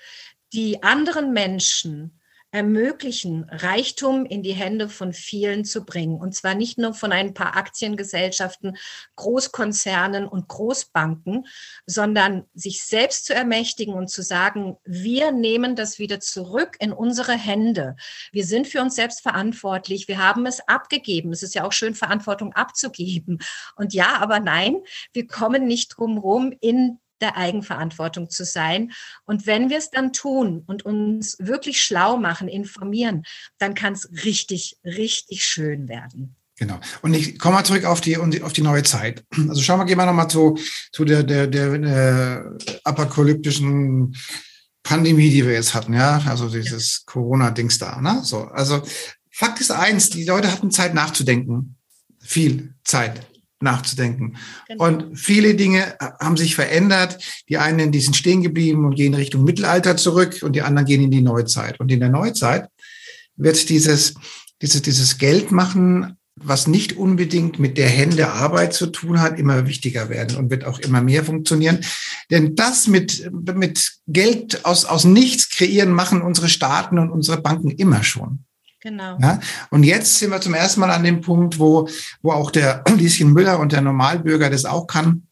Speaker 2: die anderen Menschen ermöglichen, Reichtum in die Hände von vielen zu bringen. Und zwar nicht nur von ein paar Aktiengesellschaften, Großkonzernen und Großbanken, sondern sich selbst zu ermächtigen und zu sagen, wir nehmen das wieder zurück in unsere Hände. Wir sind für uns selbst verantwortlich. Wir haben es abgegeben. Es ist ja auch schön, Verantwortung abzugeben. Und ja, aber nein, wir kommen nicht drum rum, in der Eigenverantwortung zu sein. Und wenn wir es dann tun und uns wirklich schlau machen, informieren, dann kann es richtig, richtig schön werden.
Speaker 1: Genau. Und ich komme mal zurück auf die, auf die neue Zeit. Also schauen wir, gehen wir nochmal zu, zu der, der, der, der apokalyptischen Pandemie, die wir jetzt hatten, ja. Also dieses Corona-Dings da, ne? So. Also Fakt ist eins, die Leute hatten Zeit nachzudenken. Viel Zeit. Nachzudenken. Genau. Und viele Dinge haben sich verändert. Die einen, die sind stehen geblieben und gehen Richtung Mittelalter zurück und die anderen gehen in die Neuzeit. Und in der Neuzeit wird dieses, dieses, dieses Geld machen, was nicht unbedingt mit der Hände Arbeit zu tun hat, immer wichtiger werden und wird auch immer mehr funktionieren. Denn das mit, mit Geld aus, aus nichts kreieren, machen unsere Staaten und unsere Banken immer schon. Genau. Ja? Und jetzt sind wir zum ersten Mal an dem Punkt, wo, wo auch der Lieschen Müller und der Normalbürger das auch kann,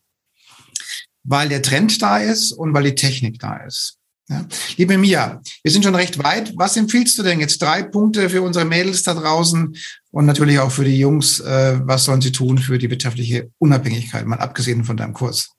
Speaker 1: weil der Trend da ist und weil die Technik da ist. Ja? Liebe Mia, wir sind schon recht weit. Was empfiehlst du denn jetzt? Drei Punkte für unsere Mädels da draußen und natürlich auch für die Jungs. Äh, was sollen sie tun für die wirtschaftliche Unabhängigkeit, mal abgesehen von deinem Kurs?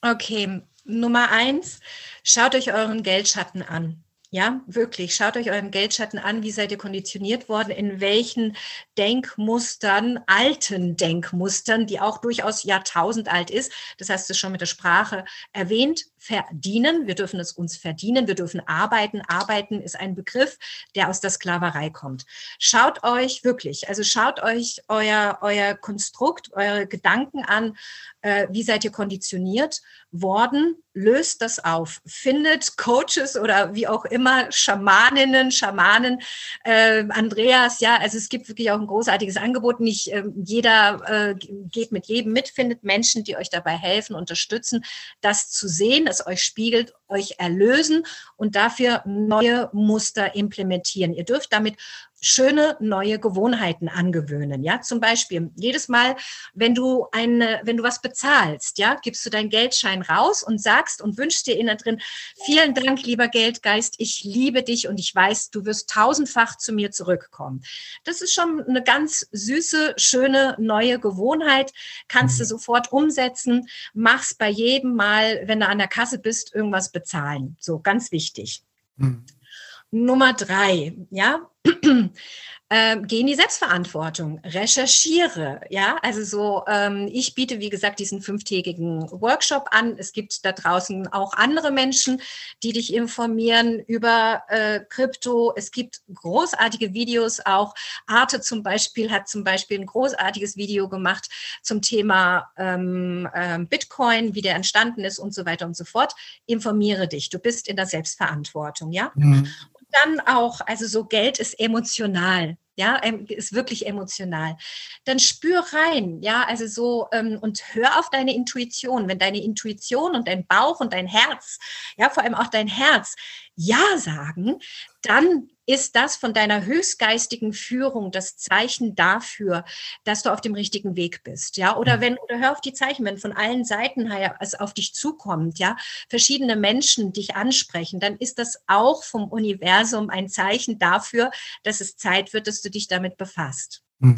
Speaker 2: Okay, Nummer eins, schaut euch euren Geldschatten an. Ja, wirklich. Schaut euch euren Geldschatten an. Wie seid ihr konditioniert worden? In welchen Denkmustern, alten Denkmustern, die auch durchaus Jahrtausend alt ist. Das hast du schon mit der Sprache erwähnt. Verdienen. Wir dürfen es uns verdienen. Wir dürfen arbeiten. Arbeiten ist ein Begriff, der aus der Sklaverei kommt. Schaut euch wirklich, also schaut euch euer, euer Konstrukt, eure Gedanken an. Äh, wie seid ihr konditioniert worden? Löst das auf. Findet Coaches oder wie auch immer, Schamaninnen, Schamanen, äh, Andreas, ja, also es gibt wirklich auch ein großartiges Angebot. Nicht äh, jeder geht mit jedem mit, findet Menschen, die euch dabei helfen, unterstützen, das zu sehen, es euch spiegelt, euch erlösen und dafür neue Muster implementieren. Ihr dürft damit schöne neue Gewohnheiten angewöhnen. Ja, zum Beispiel jedes Mal, wenn du eine, wenn du was bezahlst, ja, gibst du deinen Geldschein raus und sagst und wünschst dir innen drin, vielen Dank, lieber Geldgeist, ich liebe dich und ich weiß, du wirst tausendfach zu mir zurückkommen. Das ist schon eine ganz süße, schöne neue Gewohnheit. Kannst du mhm. sofort umsetzen. Mach's bei jedem Mal, wenn du an der Kasse bist, irgendwas bezahlen. So ganz wichtig. Mhm. Nummer drei, ja, ähm, geh in die Selbstverantwortung, recherchiere, ja, also so, ähm, ich biete, wie gesagt, diesen fünftägigen Workshop an. Es gibt da draußen auch andere Menschen, die dich informieren über äh, Krypto. Es gibt großartige Videos auch. Arte zum Beispiel hat zum Beispiel ein großartiges Video gemacht zum Thema ähm, ähm, Bitcoin, wie der entstanden ist und so weiter und so fort. Informiere dich. Du bist in der Selbstverantwortung, ja. Mhm dann auch, also so Geld ist emotional, ja, ist wirklich emotional. Dann spür rein, ja, also so ähm, und hör auf deine Intuition. Wenn deine Intuition und dein Bauch und dein Herz, ja, vor allem auch dein Herz, ja sagen, dann ist das von deiner höchstgeistigen Führung das Zeichen dafür, dass du auf dem richtigen Weg bist, ja? Oder wenn oder hör auf die Zeichen, wenn von allen Seiten her es auf dich zukommt, ja, verschiedene Menschen dich ansprechen, dann ist das auch vom Universum ein Zeichen dafür, dass es Zeit wird, dass du dich damit befasst. Mhm.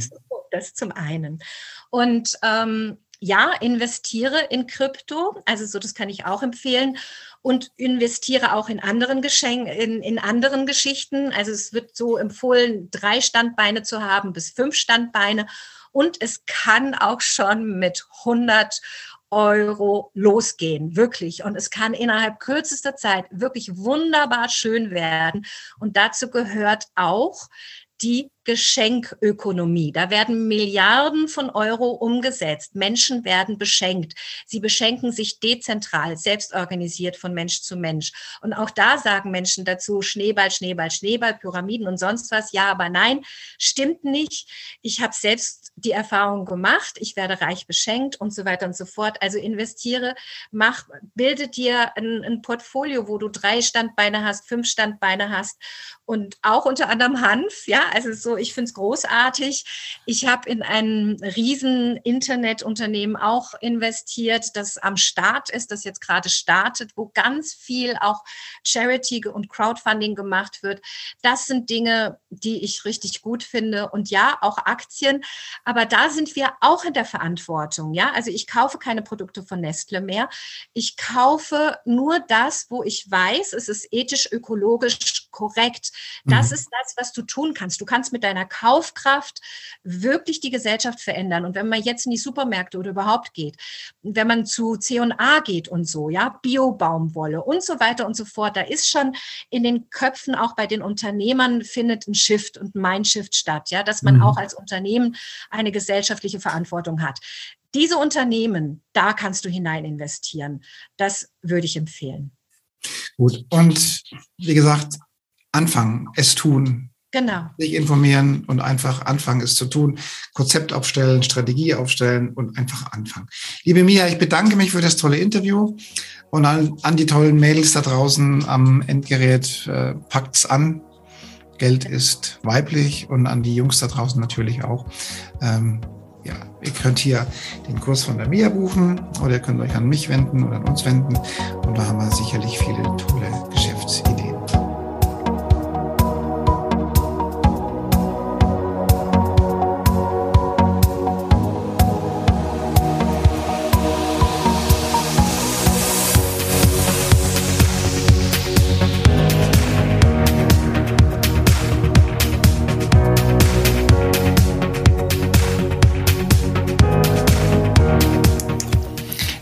Speaker 2: Das zum einen. Und ähm, ja, investiere in Krypto, also so, das kann ich auch empfehlen und investiere auch in anderen Geschenken, in, in anderen Geschichten. Also es wird so empfohlen, drei Standbeine zu haben bis fünf Standbeine und es kann auch schon mit 100 Euro losgehen, wirklich. Und es kann innerhalb kürzester Zeit wirklich wunderbar schön werden. Und dazu gehört auch die Geschenkökonomie. Da werden Milliarden von Euro umgesetzt. Menschen werden beschenkt. Sie beschenken sich dezentral, selbst organisiert von Mensch zu Mensch. Und auch da sagen Menschen dazu, Schneeball, Schneeball, Schneeball, Pyramiden und sonst was. Ja, aber nein, stimmt nicht. Ich habe selbst die Erfahrung gemacht. Ich werde reich beschenkt und so weiter und so fort. Also investiere, mach, bilde dir ein, ein Portfolio, wo du drei Standbeine hast, fünf Standbeine hast und auch unter anderem Hanf. Ja, also so ich finde es großartig. Ich habe in ein riesen Internetunternehmen auch investiert, das am Start ist, das jetzt gerade startet, wo ganz viel auch Charity und Crowdfunding gemacht wird. Das sind Dinge, die ich richtig gut finde. Und ja, auch Aktien. Aber da sind wir auch in der Verantwortung. Ja, also ich kaufe keine Produkte von Nestle mehr. Ich kaufe nur das, wo ich weiß, es ist ethisch, ökologisch korrekt. Das mhm. ist das, was du tun kannst. Du kannst mit deiner Kaufkraft wirklich die Gesellschaft verändern. Und wenn man jetzt in die Supermärkte oder überhaupt geht, wenn man zu C&A geht und so, ja, Biobaumwolle und so weiter und so fort, da ist schon in den Köpfen auch bei den Unternehmern findet ein Shift und ein Mindshift statt, ja, dass man mhm. auch als Unternehmen eine gesellschaftliche Verantwortung hat. Diese Unternehmen, da kannst du hinein investieren. Das würde ich empfehlen.
Speaker 1: Gut. Und wie gesagt, anfangen, es tun.
Speaker 2: Genau.
Speaker 1: Sich informieren und einfach anfangen, es zu tun. Konzept aufstellen, Strategie aufstellen und einfach anfangen. Liebe Mia, ich bedanke mich für das tolle Interview und an, an die tollen Mails da draußen am Endgerät. Äh, packt's an. Geld ist weiblich und an die Jungs da draußen natürlich auch. Ähm, ja, ihr könnt hier den Kurs von der Mia buchen oder ihr könnt euch an mich wenden oder an uns wenden. Und da haben wir sicherlich viele tolle Geschäftsideen.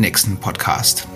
Speaker 1: nächsten Podcast.